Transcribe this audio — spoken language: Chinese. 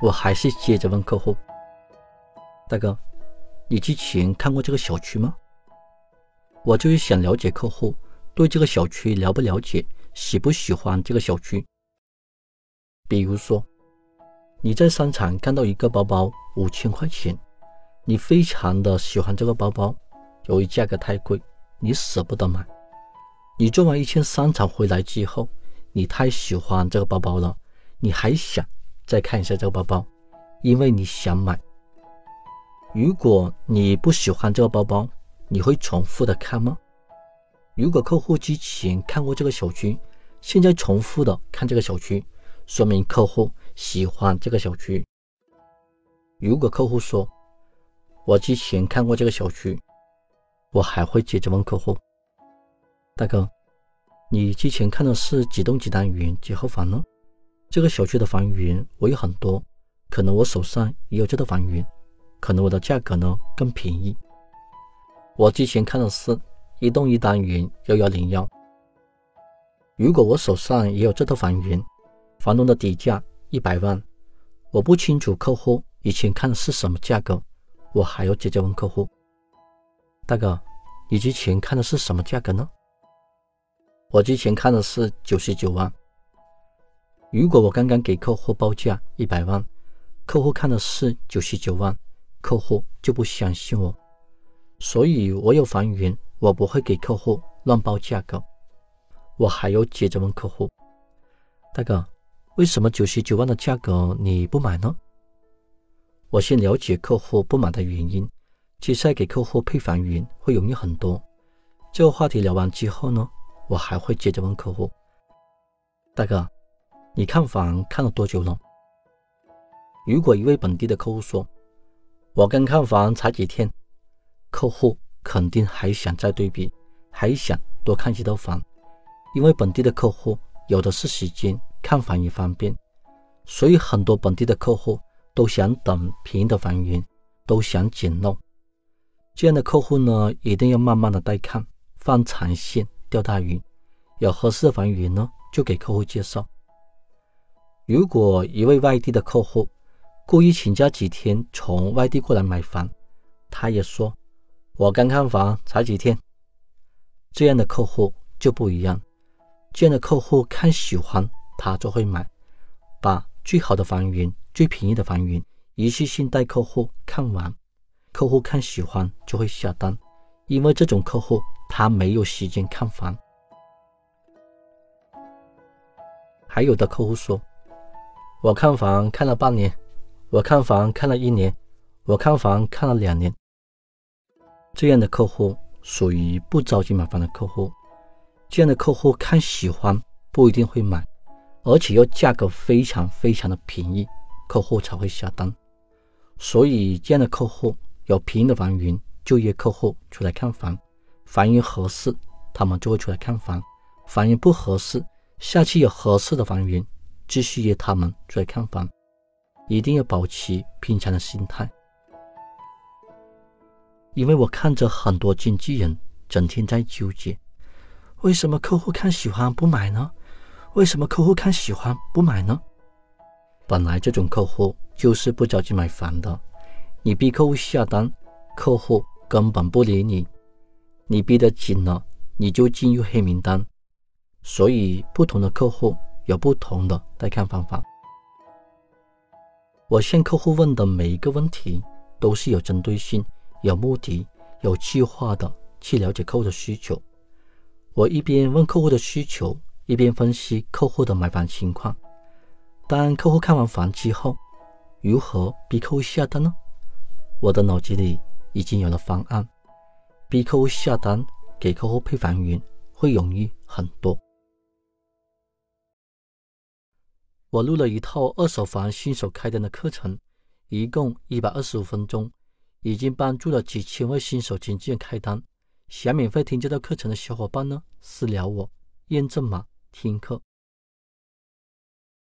我还是接着问客户：“大哥，你之前看过这个小区吗？”我就是想了解客户对这个小区了不了解，喜不喜欢这个小区。比如说，你在商场看到一个包包五千块钱，你非常的喜欢这个包包，由于价格太贵，你舍不得买。你做完一圈商场回来之后，你太喜欢这个包包了，你还想再看一下这个包包，因为你想买。如果你不喜欢这个包包，你会重复的看吗？如果客户之前看过这个小区，现在重复的看这个小区，说明客户喜欢这个小区。如果客户说我之前看过这个小区，我还会接着问客户：大哥，你之前看的是几栋几单元几号房呢？这个小区的房源我有很多，可能我手上也有这套房源，可能我的价格呢更便宜。我之前看的是一栋一单元幺幺零幺。如果我手上也有这套房源，房东的底价一百万，我不清楚客户以前看的是什么价格，我还要直接问客户：大哥，你之前看的是什么价格呢？我之前看的是九十九万。如果我刚刚给客户报价一百万，客户看的是九十九万，客户就不相信我。所以，我有房源，我不会给客户乱报价格。我还要接着问客户：“大哥，为什么九十九万的价格你不买呢？”我先了解客户不买的原因，接下来给客户配房源会容易很多。这个话题聊完之后呢，我还会接着问客户：“大哥，你看房看了多久了？”如果一位本地的客户说：“我刚看房才几天。”客户肯定还想再对比，还想多看几套房，因为本地的客户有的是时间，看房也方便，所以很多本地的客户都想等便宜的房源，都想捡漏。这样的客户呢，一定要慢慢的带看，放长线钓大鱼。有合适的房源呢，就给客户介绍。如果一位外地的客户故意请假几天从外地过来买房，他也说。我刚看房才几天，这样的客户就不一样。这样的客户看喜欢，他就会买，把最好的房源、最便宜的房源一次性带客户看完。客户看喜欢就会下单，因为这种客户他没有时间看房。还有的客户说：“我看房看了半年，我看房看了一年，我看房看了两年。”这样的客户属于不着急买房的客户，这样的客户看喜欢不一定会买，而且要价格非常非常的便宜，客户才会下单。所以这样的客户有便宜的房源就约客户出来看房，房源合适他们就会出来看房，房源不合适，下期有合适的房源继续约他们出来看房，一定要保持平常的心态。因为我看着很多经纪人整天在纠结，为什么客户看喜欢不买呢？为什么客户看喜欢不买呢？本来这种客户就是不着急买房的，你逼客户下单，客户根本不理你；你逼得紧了，你就进入黑名单。所以，不同的客户有不同的带看方法。我向客户问的每一个问题都是有针对性。有目的、有计划的去了解客户的需求。我一边问客户的需求，一边分析客户的买房情况。当客户看完房之后，如何逼客户下单呢？我的脑子里已经有了方案，逼客户下单，给客户配房源会容易很多。我录了一套二手房新手开单的课程，一共一百二十五分钟。已经帮助了几千位新手经纪人开单。想免费听这套课程的小伙伴呢，私聊我，验证码听课。